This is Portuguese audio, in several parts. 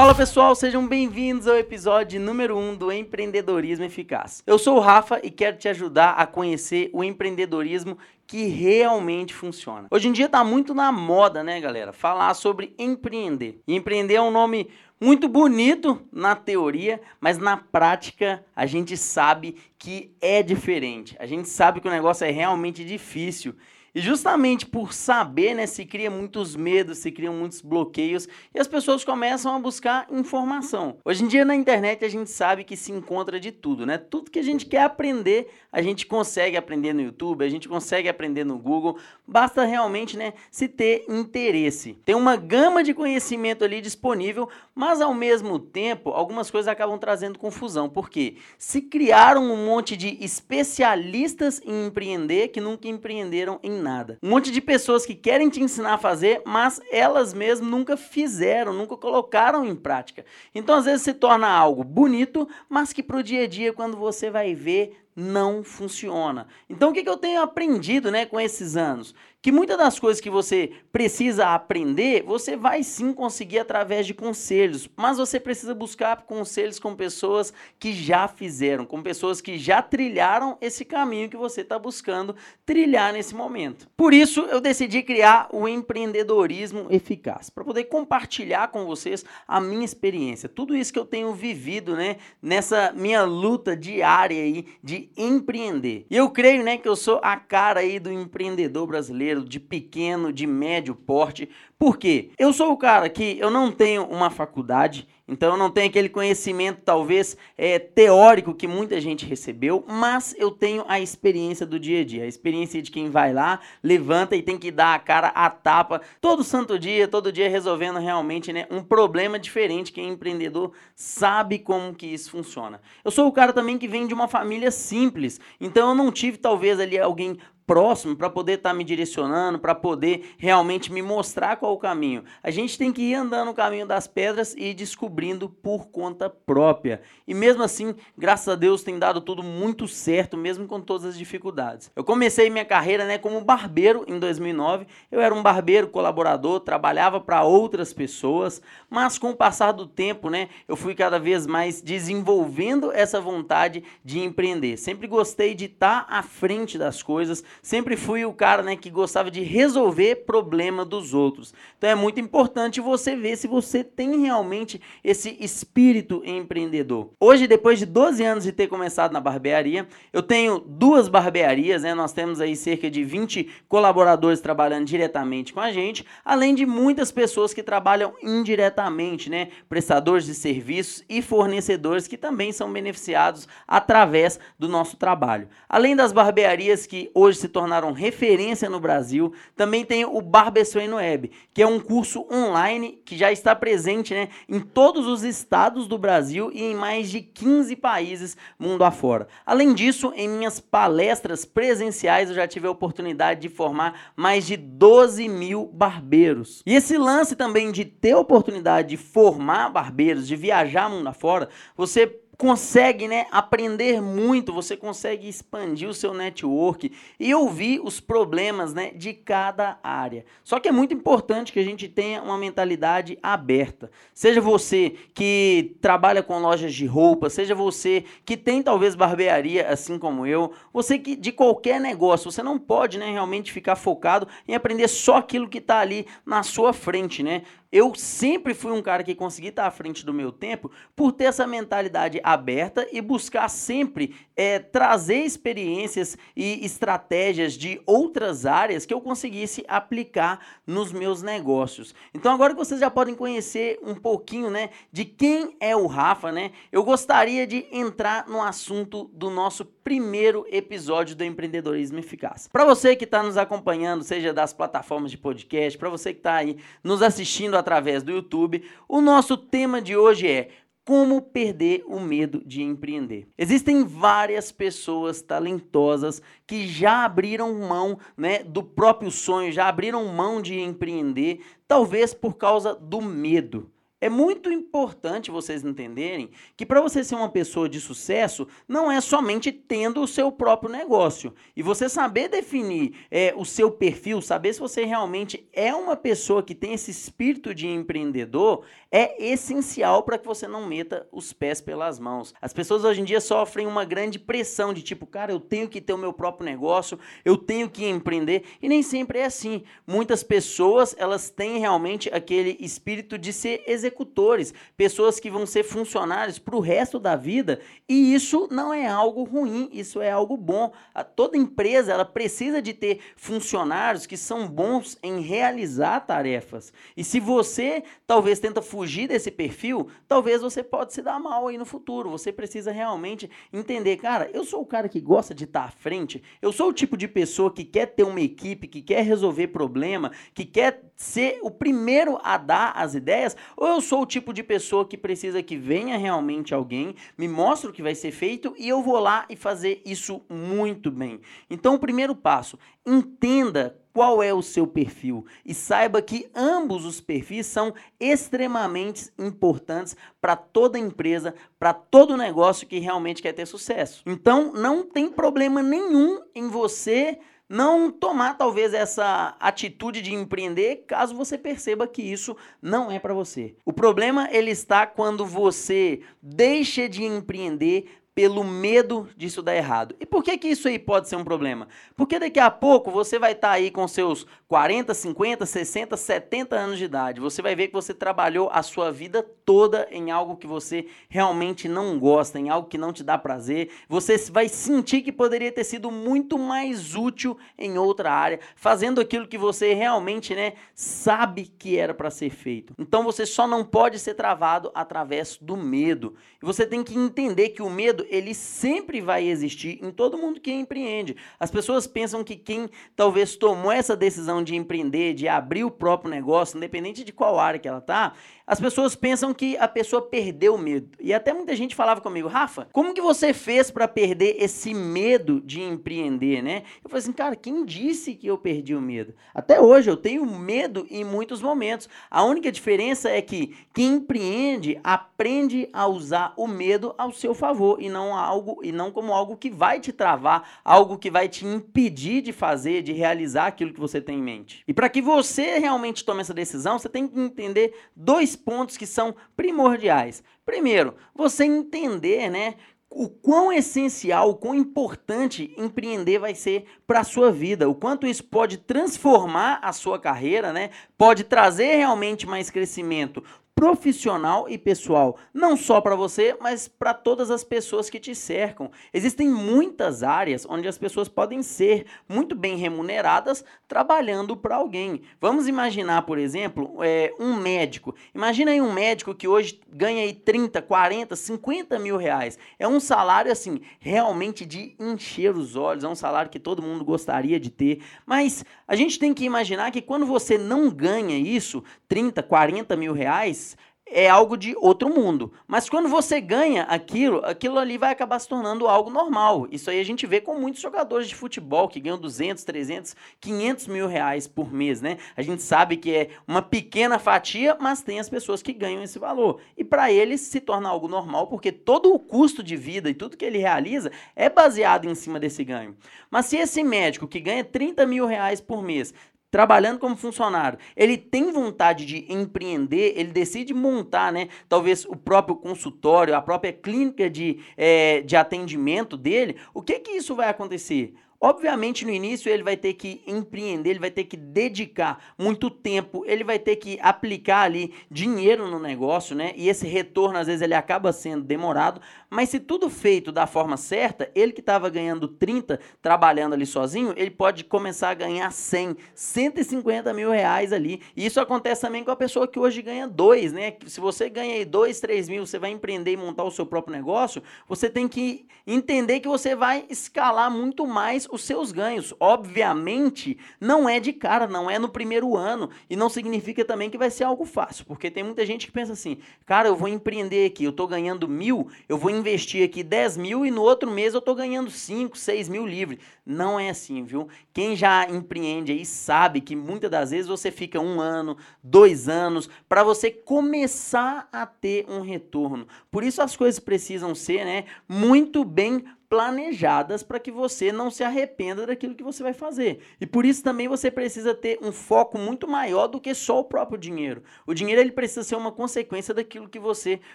Fala pessoal, sejam bem-vindos ao episódio número 1 um do Empreendedorismo Eficaz. Eu sou o Rafa e quero te ajudar a conhecer o empreendedorismo que realmente funciona. Hoje em dia está muito na moda, né, galera? Falar sobre empreender. E empreender é um nome muito bonito na teoria, mas na prática a gente sabe que é diferente. A gente sabe que o negócio é realmente difícil. E justamente por saber, né, se cria muitos medos, se criam muitos bloqueios e as pessoas começam a buscar informação. Hoje em dia na internet a gente sabe que se encontra de tudo, né? Tudo que a gente quer aprender, a gente consegue aprender no YouTube, a gente consegue aprender no Google, basta realmente, né, se ter interesse. Tem uma gama de conhecimento ali disponível, mas ao mesmo tempo, algumas coisas acabam trazendo confusão, porque se criaram um monte de especialistas em empreender que nunca empreenderam em nada. Um monte de pessoas que querem te ensinar a fazer, mas elas mesmas nunca fizeram, nunca colocaram em prática. Então, às vezes, se torna algo bonito, mas que pro dia a dia, quando você vai ver, não funciona. Então, o que, que eu tenho aprendido né, com esses anos? Que muitas das coisas que você precisa aprender, você vai sim conseguir através de conselhos, mas você precisa buscar conselhos com pessoas que já fizeram, com pessoas que já trilharam esse caminho que você está buscando trilhar nesse momento. Por isso, eu decidi criar o empreendedorismo eficaz, para poder compartilhar com vocês a minha experiência, tudo isso que eu tenho vivido né, nessa minha luta diária aí de empreender. E eu creio, né, que eu sou a cara aí do empreendedor brasileiro, de pequeno, de médio porte. Por quê? Eu sou o cara que eu não tenho uma faculdade, então eu não tenho aquele conhecimento, talvez, é, teórico que muita gente recebeu, mas eu tenho a experiência do dia a dia, a experiência de quem vai lá, levanta e tem que dar a cara a tapa todo santo dia, todo dia resolvendo realmente né, um problema diferente. Quem é empreendedor sabe como que isso funciona. Eu sou o cara também que vem de uma família simples, então eu não tive talvez ali alguém próximo para poder estar tá me direcionando, para poder realmente me mostrar qual o caminho. A gente tem que ir andando no caminho das pedras e ir descobrindo por conta própria. E mesmo assim, graças a Deus, tem dado tudo muito certo, mesmo com todas as dificuldades. Eu comecei minha carreira né, como barbeiro em 2009. Eu era um barbeiro colaborador, trabalhava para outras pessoas, mas com o passar do tempo, né, eu fui cada vez mais desenvolvendo essa vontade de empreender. Sempre gostei de estar tá à frente das coisas, sempre fui o cara né, que gostava de resolver problema dos outros. Então é muito importante você ver se você tem realmente esse espírito empreendedor. Hoje, depois de 12 anos de ter começado na barbearia, eu tenho duas barbearias, né? Nós temos aí cerca de 20 colaboradores trabalhando diretamente com a gente, além de muitas pessoas que trabalham indiretamente, né? Prestadores de serviços e fornecedores que também são beneficiados através do nosso trabalho. Além das barbearias que hoje se tornaram referência no Brasil. Também tem o Barbershop Web, que é um curso online que já está presente né, em todos os estados do Brasil e em mais de 15 países mundo afora. Além disso, em minhas palestras presenciais eu já tive a oportunidade de formar mais de 12 mil barbeiros. E esse lance também de ter a oportunidade de formar barbeiros, de viajar mundo afora, você consegue né, aprender muito, você consegue expandir o seu network e ouvir os problemas né, de cada área. Só que é muito importante que a gente tenha uma mentalidade aberta. Seja você que trabalha com lojas de roupa, seja você que tem talvez barbearia, assim como eu, você que de qualquer negócio, você não pode né, realmente ficar focado em aprender só aquilo que está ali na sua frente, né? Eu sempre fui um cara que consegui estar à frente do meu tempo por ter essa mentalidade aberta e buscar sempre é, trazer experiências e estratégias de outras áreas que eu conseguisse aplicar nos meus negócios. Então agora que vocês já podem conhecer um pouquinho, né, de quem é o Rafa, né, eu gostaria de entrar no assunto do nosso primeiro episódio do Empreendedorismo Eficaz. Para você que está nos acompanhando, seja das plataformas de podcast, para você que está aí nos assistindo através do YouTube, o nosso tema de hoje é como perder o medo de empreender. Existem várias pessoas talentosas que já abriram mão né, do próprio sonho, já abriram mão de empreender, talvez por causa do medo. É muito importante vocês entenderem que para você ser uma pessoa de sucesso, não é somente tendo o seu próprio negócio. E você saber definir é, o seu perfil, saber se você realmente é uma pessoa que tem esse espírito de empreendedor, é essencial para que você não meta os pés pelas mãos. As pessoas hoje em dia sofrem uma grande pressão de tipo, cara, eu tenho que ter o meu próprio negócio, eu tenho que empreender, e nem sempre é assim. Muitas pessoas, elas têm realmente aquele espírito de ser executivo executores, pessoas que vão ser funcionários para o resto da vida, e isso não é algo ruim, isso é algo bom. A, toda empresa ela precisa de ter funcionários que são bons em realizar tarefas. E se você talvez tenta fugir desse perfil, talvez você pode se dar mal aí no futuro. Você precisa realmente entender, cara, eu sou o cara que gosta de estar à frente, eu sou o tipo de pessoa que quer ter uma equipe, que quer resolver problema, que quer ser o primeiro a dar as ideias, ou eu sou o tipo de pessoa que precisa que venha realmente alguém, me mostre o que vai ser feito e eu vou lá e fazer isso muito bem. Então, o primeiro passo, entenda qual é o seu perfil e saiba que ambos os perfis são extremamente importantes para toda empresa, para todo negócio que realmente quer ter sucesso. Então, não tem problema nenhum em você não tomar talvez essa atitude de empreender caso você perceba que isso não é para você. O problema ele está quando você deixa de empreender pelo medo disso dar errado. E por que, que isso aí pode ser um problema? Porque daqui a pouco você vai estar tá aí com seus 40, 50, 60, 70 anos de idade. Você vai ver que você trabalhou a sua vida toda em algo que você realmente não gosta, em algo que não te dá prazer. Você vai sentir que poderia ter sido muito mais útil em outra área, fazendo aquilo que você realmente, né, sabe que era para ser feito. Então você só não pode ser travado através do medo. E você tem que entender que o medo ele sempre vai existir em todo mundo que empreende. As pessoas pensam que quem talvez tomou essa decisão de empreender, de abrir o próprio negócio, independente de qual área que ela tá, as pessoas pensam que a pessoa perdeu o medo. E até muita gente falava comigo, Rafa, como que você fez para perder esse medo de empreender, né? Eu falei assim, cara, quem disse que eu perdi o medo? Até hoje eu tenho medo em muitos momentos. A única diferença é que quem empreende aprende a usar o medo ao seu favor e não algo e não como algo que vai te travar, algo que vai te impedir de fazer, de realizar aquilo que você tem em mente. E para que você realmente tome essa decisão, você tem que entender dois pontos que são primordiais. Primeiro, você entender, né, o quão essencial, o quão importante empreender vai ser para a sua vida, o quanto isso pode transformar a sua carreira, né? Pode trazer realmente mais crescimento, profissional e pessoal, não só para você, mas para todas as pessoas que te cercam. Existem muitas áreas onde as pessoas podem ser muito bem remuneradas trabalhando para alguém. Vamos imaginar, por exemplo, é, um médico. Imagina aí um médico que hoje ganha aí 30, 40, 50 mil reais. É um salário assim, realmente de encher os olhos, é um salário que todo mundo gostaria de ter. Mas a gente tem que imaginar que quando você não ganha isso, 30, 40 mil reais, é algo de outro mundo. Mas quando você ganha aquilo, aquilo ali vai acabar se tornando algo normal. Isso aí a gente vê com muitos jogadores de futebol que ganham 200, 300, 500 mil reais por mês, né? A gente sabe que é uma pequena fatia, mas tem as pessoas que ganham esse valor. E para eles se torna algo normal, porque todo o custo de vida e tudo que ele realiza é baseado em cima desse ganho. Mas se esse médico que ganha 30 mil reais por mês trabalhando como funcionário, ele tem vontade de empreender, ele decide montar, né, talvez o próprio consultório, a própria clínica de, é, de atendimento dele, o que que isso vai acontecer? Obviamente, no início, ele vai ter que empreender, ele vai ter que dedicar muito tempo, ele vai ter que aplicar ali dinheiro no negócio, né? E esse retorno, às vezes, ele acaba sendo demorado. Mas se tudo feito da forma certa, ele que estava ganhando 30 trabalhando ali sozinho, ele pode começar a ganhar 100, 150 mil reais ali. E isso acontece também com a pessoa que hoje ganha 2, né? Se você ganha aí 2, 3 mil, você vai empreender e montar o seu próprio negócio, você tem que entender que você vai escalar muito mais os seus ganhos. Obviamente, não é de cara, não é no primeiro ano e não significa também que vai ser algo fácil, porque tem muita gente que pensa assim, cara, eu vou empreender aqui, eu estou ganhando mil, eu vou investir aqui 10 mil e no outro mês eu estou ganhando 5, 6 mil livre. Não é assim, viu? Quem já empreende aí sabe que muitas das vezes você fica um ano, dois anos, para você começar a ter um retorno. Por isso as coisas precisam ser né, muito bem planejadas para que você não se arrependa daquilo que você vai fazer. E por isso também você precisa ter um foco muito maior do que só o próprio dinheiro. O dinheiro ele precisa ser uma consequência daquilo que você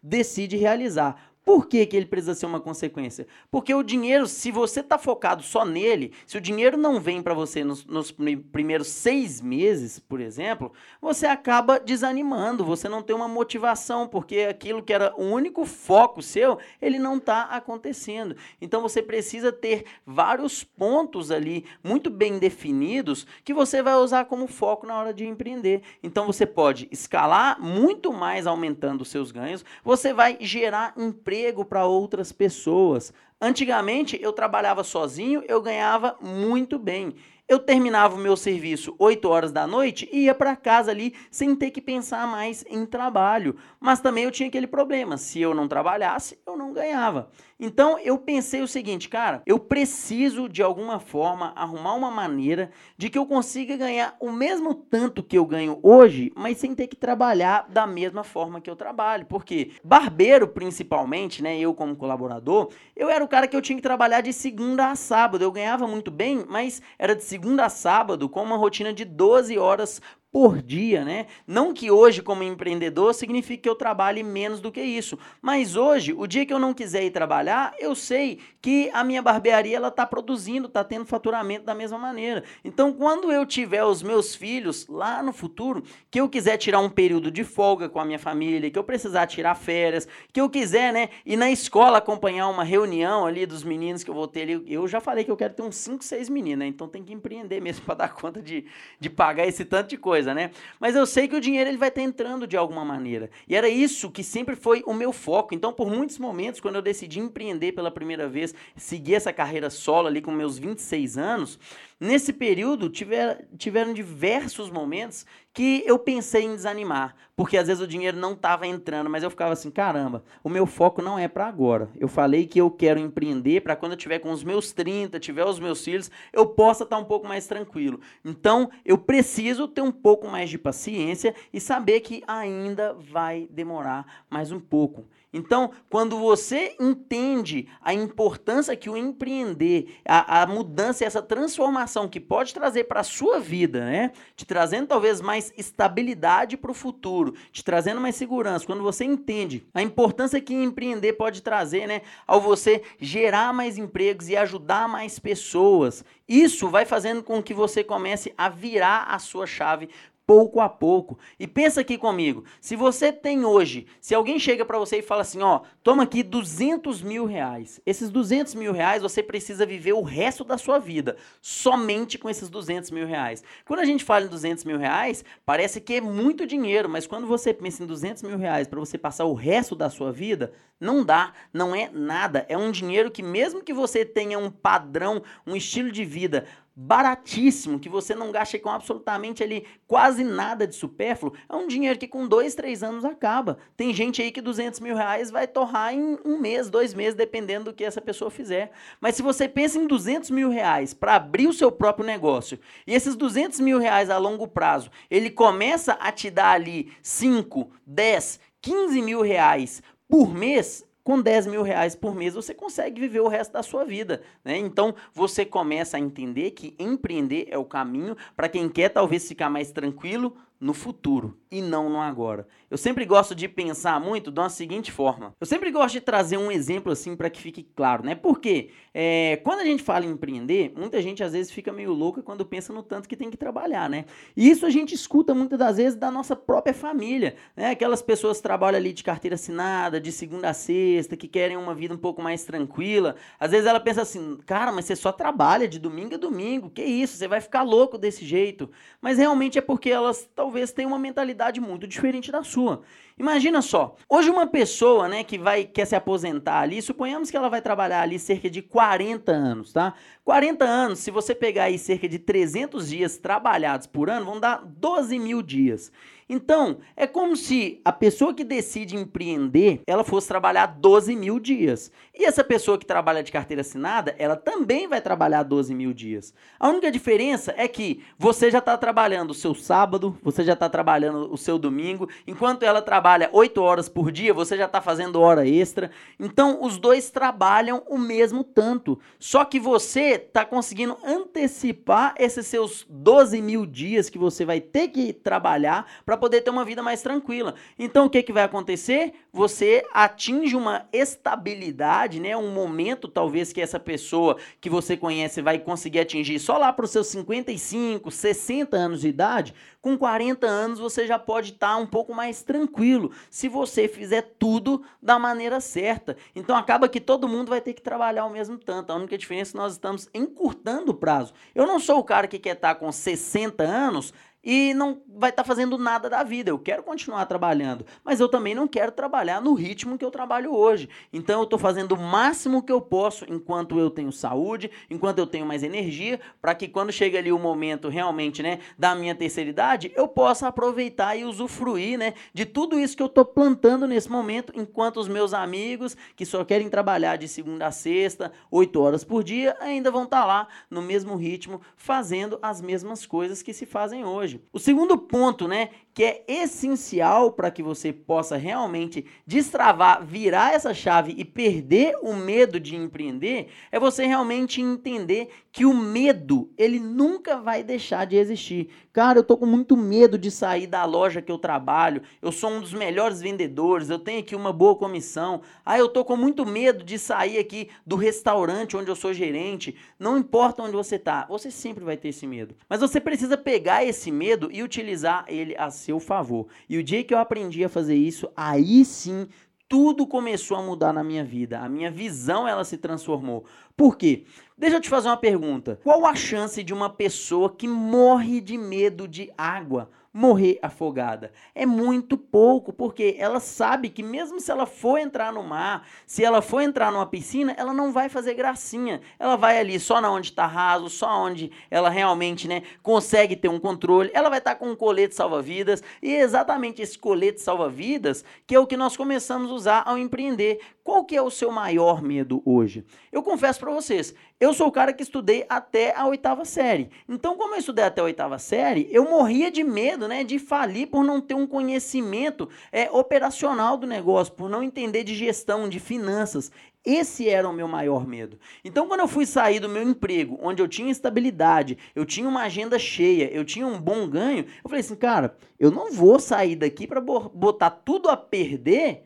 decide realizar. Por que, que ele precisa ser uma consequência? Porque o dinheiro, se você está focado só nele, se o dinheiro não vem para você nos, nos, primeiros seis meses, por exemplo, você acaba desanimando, você não tem uma motivação, porque aquilo que era o único foco seu, ele não está acontecendo. Então você precisa ter vários pontos ali muito bem definidos que você vai usar como foco na hora de empreender. Então você pode escalar muito mais aumentando os seus ganhos, você vai gerar emprego emprego para outras pessoas. Antigamente eu trabalhava sozinho, eu ganhava muito bem. Eu terminava o meu serviço 8 horas da noite e ia para casa ali sem ter que pensar mais em trabalho. Mas também eu tinha aquele problema, se eu não trabalhasse, eu não ganhava. Então eu pensei o seguinte, cara, eu preciso de alguma forma arrumar uma maneira de que eu consiga ganhar o mesmo tanto que eu ganho hoje, mas sem ter que trabalhar da mesma forma que eu trabalho. Porque barbeiro, principalmente, né, eu como colaborador, eu era o cara que eu tinha que trabalhar de segunda a sábado. Eu ganhava muito bem, mas era de segunda a sábado com uma rotina de 12 horas por dia, né? Não que hoje, como empreendedor, signifique que eu trabalhe menos do que isso. Mas hoje, o dia que eu não quiser ir trabalhar, eu sei que a minha barbearia ela está produzindo, está tendo faturamento da mesma maneira. Então, quando eu tiver os meus filhos lá no futuro, que eu quiser tirar um período de folga com a minha família, que eu precisar tirar férias, que eu quiser, né, ir na escola acompanhar uma reunião ali dos meninos que eu vou ter ali, eu já falei que eu quero ter uns 5, 6 meninos, né? Então tem que empreender mesmo para dar conta de, de pagar esse tanto de coisa coisa, né? Mas eu sei que o dinheiro ele vai estar entrando de alguma maneira. E era isso que sempre foi o meu foco. Então, por muitos momentos, quando eu decidi empreender pela primeira vez, seguir essa carreira solo ali com meus 26 anos, Nesse período, tiver, tiveram diversos momentos que eu pensei em desanimar, porque às vezes o dinheiro não estava entrando, mas eu ficava assim, caramba, o meu foco não é para agora. Eu falei que eu quero empreender para quando eu tiver com os meus 30, tiver os meus filhos, eu possa estar tá um pouco mais tranquilo. Então, eu preciso ter um pouco mais de paciência e saber que ainda vai demorar mais um pouco. Então, quando você entende a importância que o empreender, a, a mudança, essa transformação que pode trazer para a sua vida, né? Te trazendo talvez mais estabilidade para o futuro, te trazendo mais segurança. Quando você entende a importância que empreender pode trazer, né? Ao você gerar mais empregos e ajudar mais pessoas. Isso vai fazendo com que você comece a virar a sua chave pouco a pouco. E pensa aqui comigo, se você tem hoje, se alguém chega para você e fala assim, ó, toma aqui 200 mil reais. Esses 200 mil reais você precisa viver o resto da sua vida, somente com esses 200 mil reais. Quando a gente fala em 200 mil reais, parece que é muito dinheiro, mas quando você pensa em 200 mil reais para você passar o resto da sua vida, não dá, não é nada. É um dinheiro que mesmo que você tenha um padrão, um estilo de vida baratíssimo, que você não gasta com absolutamente ali quase nada de supérfluo, é um dinheiro que com dois, três anos acaba. Tem gente aí que 200 mil reais vai torrar em um mês, dois meses, dependendo do que essa pessoa fizer. Mas se você pensa em 200 mil reais para abrir o seu próprio negócio, e esses 200 mil reais a longo prazo, ele começa a te dar ali 5, 10, 15 mil reais por mês, com 10 mil reais por mês você consegue viver o resto da sua vida. Né? Então você começa a entender que empreender é o caminho para quem quer talvez ficar mais tranquilo no futuro e não no agora. Eu sempre gosto de pensar muito uma seguinte forma. Eu sempre gosto de trazer um exemplo assim para que fique claro, né? Porque é, quando a gente fala em empreender, muita gente às vezes fica meio louca quando pensa no tanto que tem que trabalhar, né? E isso a gente escuta muitas das vezes da nossa própria família, né? Aquelas pessoas que trabalham ali de carteira assinada, de segunda a sexta, que querem uma vida um pouco mais tranquila. Às vezes ela pensa assim, cara, mas você só trabalha de domingo a domingo, que isso? Você vai ficar louco desse jeito. Mas realmente é porque elas talvez tenha uma mentalidade muito diferente da sua. Imagina só, hoje uma pessoa, né, que vai quer se aposentar ali, suponhamos que ela vai trabalhar ali cerca de 40 anos, tá? 40 anos, se você pegar aí cerca de 300 dias trabalhados por ano, vão dar 12 mil dias. Então, é como se a pessoa que decide empreender, ela fosse trabalhar 12 mil dias. E essa pessoa que trabalha de carteira assinada, ela também vai trabalhar 12 mil dias. A única diferença é que você já está trabalhando o seu sábado, você já está trabalhando o seu domingo, enquanto ela trabalha 8 horas por dia, você já está fazendo hora extra. Então, os dois trabalham o mesmo tanto. Só que você está conseguindo antecipar esses seus 12 mil dias que você vai ter que trabalhar para para poder ter uma vida mais tranquila. Então o que, que vai acontecer? Você atinge uma estabilidade, né? Um momento talvez que essa pessoa que você conhece vai conseguir atingir só lá para os seus 55, 60 anos de idade. Com 40 anos você já pode estar tá um pouco mais tranquilo se você fizer tudo da maneira certa. Então acaba que todo mundo vai ter que trabalhar ao mesmo tanto. A única diferença é que nós estamos encurtando o prazo. Eu não sou o cara que quer estar tá com 60 anos e não vai estar tá fazendo nada da vida. Eu quero continuar trabalhando, mas eu também não quero trabalhar no ritmo que eu trabalho hoje. Então eu estou fazendo o máximo que eu posso enquanto eu tenho saúde, enquanto eu tenho mais energia, para que quando chega ali o momento realmente, né, da minha terceira idade, eu possa aproveitar e usufruir, né, de tudo isso que eu estou plantando nesse momento, enquanto os meus amigos que só querem trabalhar de segunda a sexta, oito horas por dia, ainda vão estar tá lá no mesmo ritmo, fazendo as mesmas coisas que se fazem hoje hoje. O segundo ponto, né, que é essencial para que você possa realmente destravar, virar essa chave e perder o medo de empreender, é você realmente entender que o medo, ele nunca vai deixar de existir. Cara, eu tô com muito medo de sair da loja que eu trabalho. Eu sou um dos melhores vendedores, eu tenho aqui uma boa comissão. Ah, eu tô com muito medo de sair aqui do restaurante onde eu sou gerente. Não importa onde você tá, você sempre vai ter esse medo. Mas você precisa pegar esse medo e utilizar ele a seu favor. E o dia que eu aprendi a fazer isso, aí sim tudo começou a mudar na minha vida. A minha visão ela se transformou. Por quê? Deixa eu te fazer uma pergunta. Qual a chance de uma pessoa que morre de medo de água morrer afogada. É muito pouco, porque ela sabe que mesmo se ela for entrar no mar, se ela for entrar numa piscina, ela não vai fazer gracinha. Ela vai ali só na onde está raso, só onde ela realmente, né, consegue ter um controle. Ela vai estar tá com um colete salva-vidas e é exatamente esse colete salva-vidas que é o que nós começamos a usar ao empreender. Qual que é o seu maior medo hoje? Eu confesso para vocês, eu sou o cara que estudei até a oitava série. Então, como eu estudei até a oitava série, eu morria de medo né, de falir por não ter um conhecimento é, operacional do negócio, por não entender de gestão, de finanças. Esse era o meu maior medo. Então, quando eu fui sair do meu emprego, onde eu tinha estabilidade, eu tinha uma agenda cheia, eu tinha um bom ganho, eu falei assim, cara, eu não vou sair daqui para botar tudo a perder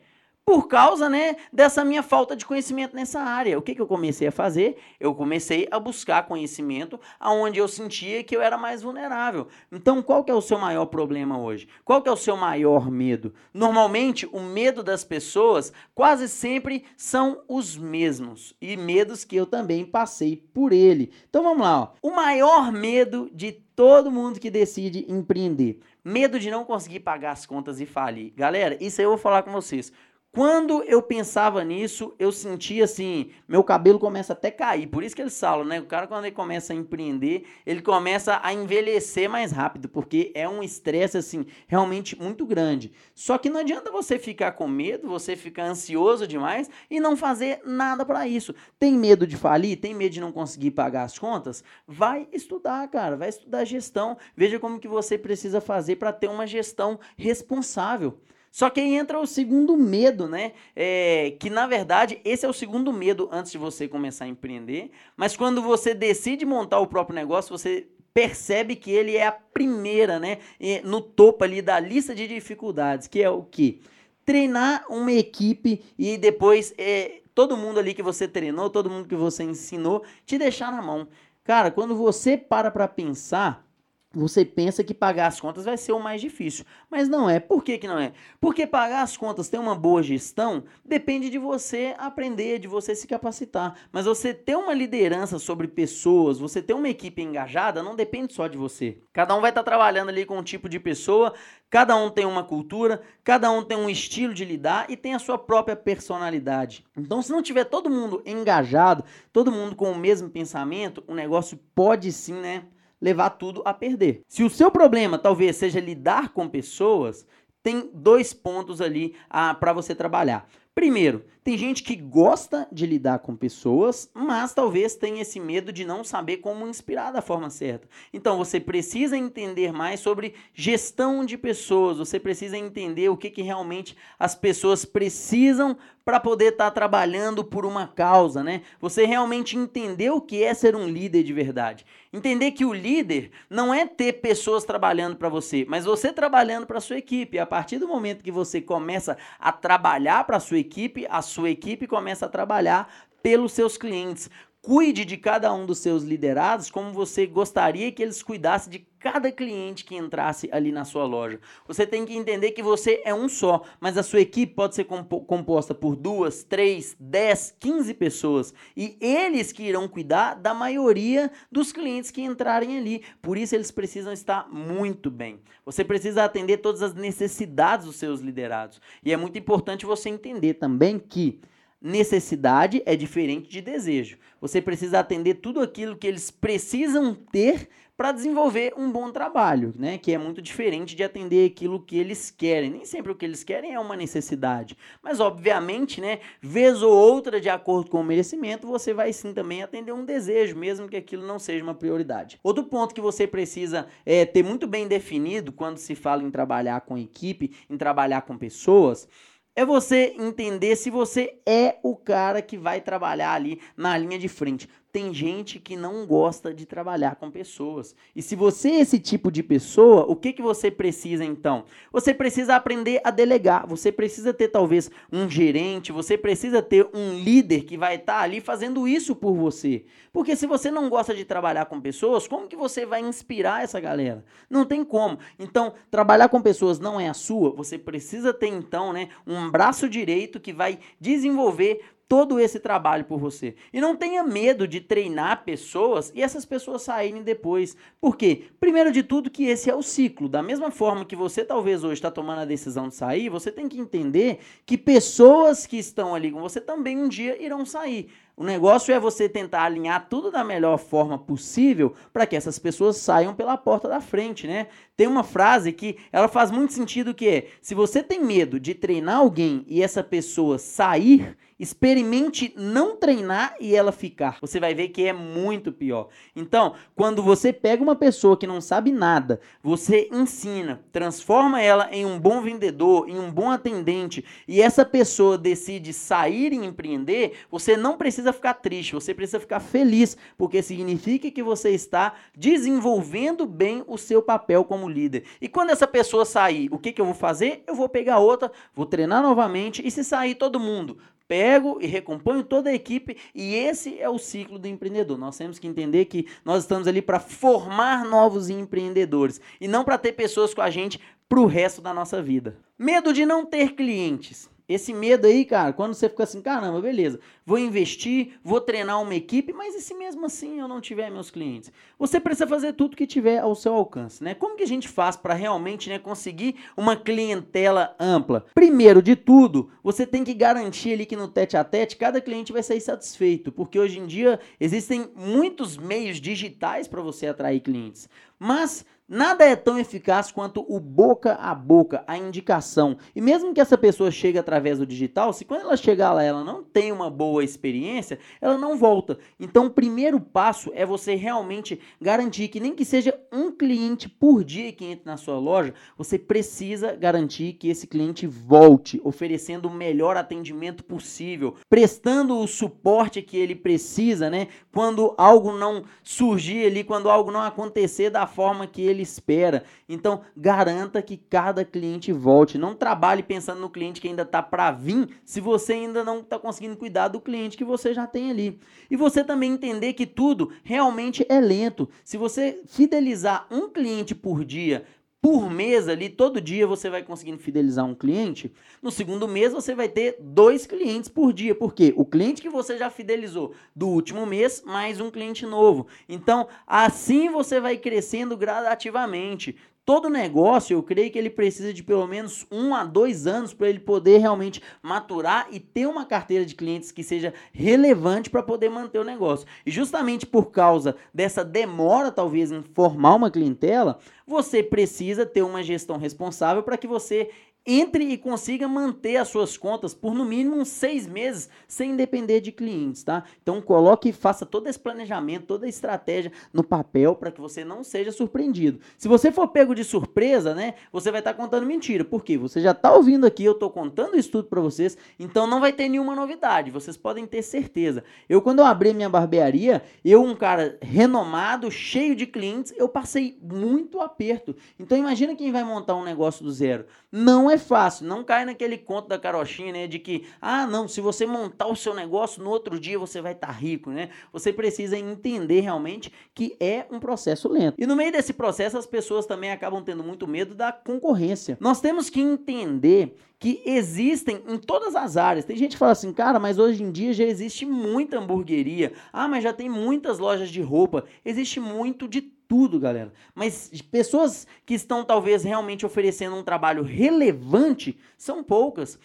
por causa, né, dessa minha falta de conhecimento nessa área. O que, que eu comecei a fazer? Eu comecei a buscar conhecimento aonde eu sentia que eu era mais vulnerável. Então, qual que é o seu maior problema hoje? Qual que é o seu maior medo? Normalmente, o medo das pessoas quase sempre são os mesmos e medos que eu também passei por ele. Então, vamos lá. Ó. O maior medo de todo mundo que decide empreender. Medo de não conseguir pagar as contas e falir. Galera, isso aí eu vou falar com vocês. Quando eu pensava nisso, eu sentia assim, meu cabelo começa até a cair. Por isso que eles falam, né? O cara quando ele começa a empreender, ele começa a envelhecer mais rápido, porque é um estresse assim, realmente muito grande. Só que não adianta você ficar com medo, você ficar ansioso demais e não fazer nada para isso. Tem medo de falir, tem medo de não conseguir pagar as contas? Vai estudar, cara, vai estudar gestão. Veja como que você precisa fazer para ter uma gestão responsável. Só que aí entra o segundo medo, né? É, que na verdade esse é o segundo medo antes de você começar a empreender. Mas quando você decide montar o próprio negócio, você percebe que ele é a primeira, né? No topo ali da lista de dificuldades, que é o que? Treinar uma equipe e depois é, todo mundo ali que você treinou, todo mundo que você ensinou, te deixar na mão. Cara, quando você para para pensar, você pensa que pagar as contas vai ser o mais difícil. Mas não é. Por que, que não é? Porque pagar as contas, ter uma boa gestão, depende de você aprender, de você se capacitar. Mas você ter uma liderança sobre pessoas, você ter uma equipe engajada, não depende só de você. Cada um vai estar trabalhando ali com um tipo de pessoa, cada um tem uma cultura, cada um tem um estilo de lidar e tem a sua própria personalidade. Então, se não tiver todo mundo engajado, todo mundo com o mesmo pensamento, o negócio pode sim, né? Levar tudo a perder. Se o seu problema talvez seja lidar com pessoas, tem dois pontos ali ah, para você trabalhar. Primeiro, tem gente que gosta de lidar com pessoas, mas talvez tenha esse medo de não saber como inspirar da forma certa. Então você precisa entender mais sobre gestão de pessoas, você precisa entender o que, que realmente as pessoas precisam para poder estar tá trabalhando por uma causa, né? Você realmente entender o que é ser um líder de verdade. Entender que o líder não é ter pessoas trabalhando para você, mas você trabalhando para sua equipe. A partir do momento que você começa a trabalhar para sua equipe, a sua equipe começa a trabalhar pelos seus clientes. Cuide de cada um dos seus liderados como você gostaria que eles cuidassem de cada cliente que entrasse ali na sua loja. Você tem que entender que você é um só, mas a sua equipe pode ser composta por duas, três, dez, quinze pessoas. E eles que irão cuidar da maioria dos clientes que entrarem ali. Por isso eles precisam estar muito bem. Você precisa atender todas as necessidades dos seus liderados. E é muito importante você entender também que necessidade é diferente de desejo. Você precisa atender tudo aquilo que eles precisam ter para desenvolver um bom trabalho, né? Que é muito diferente de atender aquilo que eles querem. Nem sempre o que eles querem é uma necessidade, mas obviamente, né, vez ou outra de acordo com o merecimento, você vai sim também atender um desejo, mesmo que aquilo não seja uma prioridade. Outro ponto que você precisa é, ter muito bem definido quando se fala em trabalhar com equipe, em trabalhar com pessoas, é você entender se você é o cara que vai trabalhar ali na linha de frente tem gente que não gosta de trabalhar com pessoas. E se você é esse tipo de pessoa, o que, que você precisa então? Você precisa aprender a delegar. Você precisa ter talvez um gerente, você precisa ter um líder que vai estar tá ali fazendo isso por você. Porque se você não gosta de trabalhar com pessoas, como que você vai inspirar essa galera? Não tem como. Então, trabalhar com pessoas não é a sua. Você precisa ter então, né, um braço direito que vai desenvolver todo esse trabalho por você. E não tenha medo de treinar pessoas e essas pessoas saírem depois. Por quê? Primeiro de tudo que esse é o ciclo. Da mesma forma que você talvez hoje está tomando a decisão de sair, você tem que entender que pessoas que estão ali com você também um dia irão sair. O negócio é você tentar alinhar tudo da melhor forma possível para que essas pessoas saiam pela porta da frente, né? Tem uma frase que ela faz muito sentido que é: se você tem medo de treinar alguém e essa pessoa sair, Experimente não treinar e ela ficar. Você vai ver que é muito pior. Então, quando você pega uma pessoa que não sabe nada, você ensina, transforma ela em um bom vendedor, em um bom atendente, e essa pessoa decide sair e empreender, você não precisa ficar triste, você precisa ficar feliz, porque significa que você está desenvolvendo bem o seu papel como líder. E quando essa pessoa sair, o que, que eu vou fazer? Eu vou pegar outra, vou treinar novamente, e se sair todo mundo, pego e recomponho toda a equipe e esse é o ciclo do empreendedor. Nós temos que entender que nós estamos ali para formar novos empreendedores e não para ter pessoas com a gente para o resto da nossa vida. Medo de não ter clientes. Esse medo aí, cara, quando você fica assim, caramba, beleza, vou investir, vou treinar uma equipe, mas e se mesmo assim eu não tiver meus clientes? Você precisa fazer tudo que tiver ao seu alcance, né? Como que a gente faz para realmente né, conseguir uma clientela ampla? Primeiro de tudo, você tem que garantir ali que no tete a tete cada cliente vai sair satisfeito, porque hoje em dia existem muitos meios digitais para você atrair clientes. Mas Nada é tão eficaz quanto o boca a boca, a indicação. E mesmo que essa pessoa chegue através do digital, se quando ela chegar lá ela não tem uma boa experiência, ela não volta. Então, o primeiro passo é você realmente garantir que nem que seja um cliente por dia que entre na sua loja, você precisa garantir que esse cliente volte, oferecendo o melhor atendimento possível, prestando o suporte que ele precisa, né? Quando algo não surgir ali, quando algo não acontecer da forma que ele ele espera. Então, garanta que cada cliente volte. Não trabalhe pensando no cliente que ainda está para vir, se você ainda não está conseguindo cuidar do cliente que você já tem ali. E você também entender que tudo realmente é lento. Se você fidelizar um cliente por dia, por mês ali, todo dia você vai conseguindo fidelizar um cliente. No segundo mês você vai ter dois clientes por dia, porque o cliente que você já fidelizou do último mês, mais um cliente novo. Então, assim você vai crescendo gradativamente todo negócio, eu creio que ele precisa de pelo menos um a dois anos para ele poder realmente maturar e ter uma carteira de clientes que seja relevante para poder manter o negócio. E justamente por causa dessa demora, talvez, em formar uma clientela, você precisa ter uma gestão responsável para que você entre e consiga manter as suas contas por no mínimo uns seis meses sem depender de clientes, tá? Então coloque e faça todo esse planejamento, toda a estratégia no papel para que você não seja surpreendido. Se você for pego de surpresa, né, você vai estar tá contando mentira. Por quê? Você já está ouvindo aqui, eu estou contando isso tudo para vocês, então não vai ter nenhuma novidade, vocês podem ter certeza. Eu quando eu abri minha barbearia, eu um cara renomado, cheio de clientes, eu passei muito aperto. Então imagina quem vai montar um negócio do zero. Não é fácil, não cai naquele conto da carochinha, né, de que, ah, não, se você montar o seu negócio, no outro dia você vai estar tá rico, né? Você precisa entender realmente que é um processo lento. E no meio desse processo, as pessoas também acabam tendo muito medo da concorrência. Nós temos que entender que existem em todas as áreas. Tem gente que fala assim, cara, mas hoje em dia já existe muita hamburgueria. Ah, mas já tem muitas lojas de roupa. Existe muito de tudo, galera. Mas pessoas que estão talvez realmente oferecendo um trabalho relevante são poucas.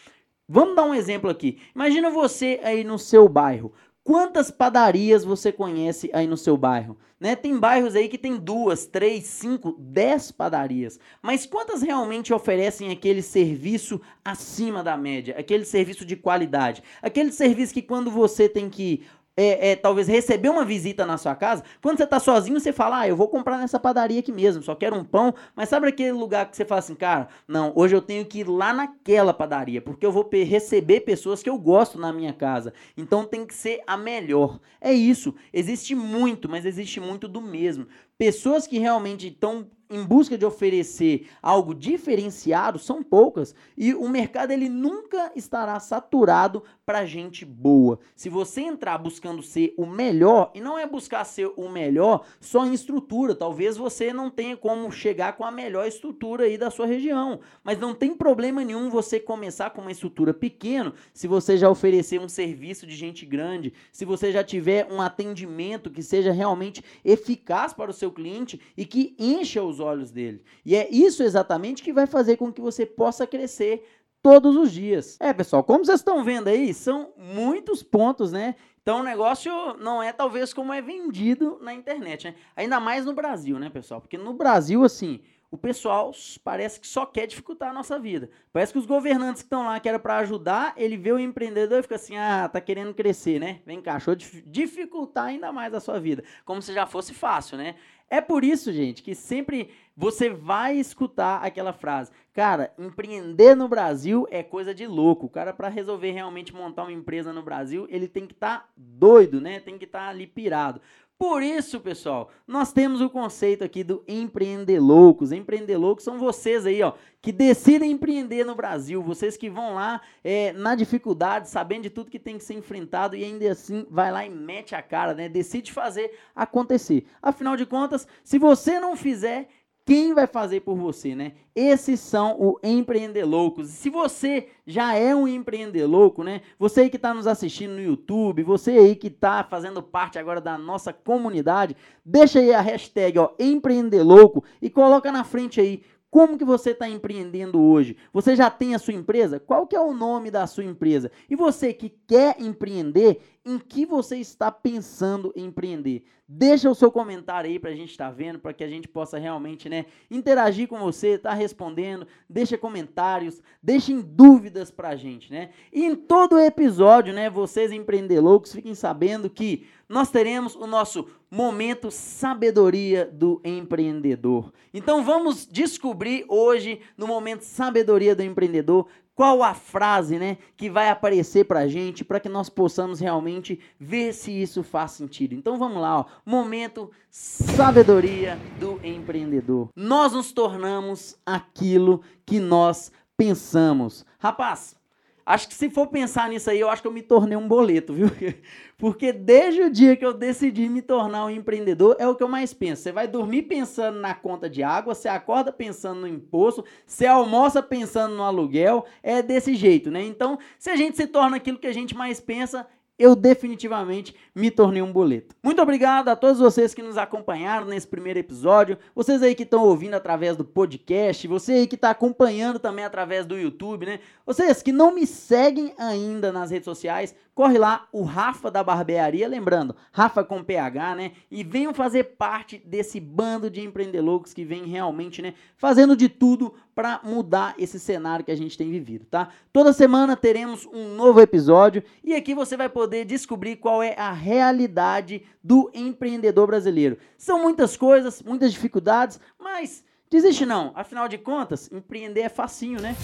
Vamos dar um exemplo aqui. Imagina você aí no seu bairro. Quantas padarias você conhece aí no seu bairro? Né? Tem bairros aí que tem duas, três, cinco, dez padarias. Mas quantas realmente oferecem aquele serviço acima da média? Aquele serviço de qualidade? Aquele serviço que quando você tem que é, é, talvez receber uma visita na sua casa, quando você está sozinho, você fala, ah, eu vou comprar nessa padaria aqui mesmo, só quero um pão, mas sabe aquele lugar que você fala assim, cara, não, hoje eu tenho que ir lá naquela padaria, porque eu vou receber pessoas que eu gosto na minha casa, então tem que ser a melhor. É isso, existe muito, mas existe muito do mesmo. Pessoas que realmente estão em busca de oferecer algo diferenciado são poucas e o mercado ele nunca estará saturado para gente boa. Se você entrar buscando ser o melhor e não é buscar ser o melhor só em estrutura, talvez você não tenha como chegar com a melhor estrutura aí da sua região, mas não tem problema nenhum você começar com uma estrutura pequena, se você já oferecer um serviço de gente grande, se você já tiver um atendimento que seja realmente eficaz para o seu cliente e que encha os os olhos dele. E é isso exatamente que vai fazer com que você possa crescer todos os dias. É, pessoal, como vocês estão vendo aí, são muitos pontos, né? Então o negócio não é talvez como é vendido na internet, né? Ainda mais no Brasil, né, pessoal? Porque no Brasil, assim, o pessoal parece que só quer dificultar a nossa vida. Parece que os governantes que estão lá, que era para ajudar, ele vê o empreendedor e fica assim: ah, tá querendo crescer, né? Vem cá, dificultar ainda mais a sua vida. Como se já fosse fácil, né? É por isso, gente, que sempre você vai escutar aquela frase. Cara, empreender no Brasil é coisa de louco. O cara, para resolver realmente montar uma empresa no Brasil, ele tem que estar tá doido, né? Tem que estar tá ali pirado. Por isso, pessoal, nós temos o conceito aqui do empreender loucos. Empreender loucos são vocês aí, ó, que decidem empreender no Brasil. Vocês que vão lá é, na dificuldade, sabendo de tudo que tem que ser enfrentado e ainda assim vai lá e mete a cara, né? Decide fazer acontecer. Afinal de contas, se você não fizer, quem vai fazer por você, né? Esses são o empreender loucos. Se você já é um empreender louco, né? Você aí que está nos assistindo no YouTube, você aí que está fazendo parte agora da nossa comunidade, deixa aí a hashtag ó, empreender louco e coloca na frente aí como que você está empreendendo hoje? Você já tem a sua empresa? Qual que é o nome da sua empresa? E você que quer empreender, em que você está pensando em empreender. Deixa o seu comentário aí para a gente estar tá vendo, para que a gente possa realmente né, interagir com você, estar tá respondendo, deixa comentários, deixem dúvidas para a gente. Né? E em todo episódio, né, vocês empreender loucos, fiquem sabendo que nós teremos o nosso momento sabedoria do empreendedor. Então vamos descobrir hoje, no momento sabedoria do empreendedor, qual a frase, né, que vai aparecer pra gente para que nós possamos realmente ver se isso faz sentido. Então vamos lá, ó. Momento sabedoria do empreendedor. Nós nos tornamos aquilo que nós pensamos. Rapaz, Acho que se for pensar nisso aí, eu acho que eu me tornei um boleto, viu? Porque desde o dia que eu decidi me tornar um empreendedor, é o que eu mais penso. Você vai dormir pensando na conta de água, você acorda pensando no imposto, você almoça pensando no aluguel, é desse jeito, né? Então, se a gente se torna aquilo que a gente mais pensa, eu definitivamente me tornei um boleto. Muito obrigado a todos vocês que nos acompanharam nesse primeiro episódio, vocês aí que estão ouvindo através do podcast, você aí que está acompanhando também através do YouTube, né? Vocês que não me seguem ainda nas redes sociais, corre lá, o Rafa da Barbearia, lembrando, Rafa com PH, né? E venham fazer parte desse bando de empreendedores que vem realmente, né, fazendo de tudo para mudar esse cenário que a gente tem vivido, tá? Toda semana teremos um novo episódio e aqui você vai poder descobrir qual é a realidade do empreendedor brasileiro. São muitas coisas, muitas dificuldades, mas desiste não. Afinal de contas, empreender é facinho, né?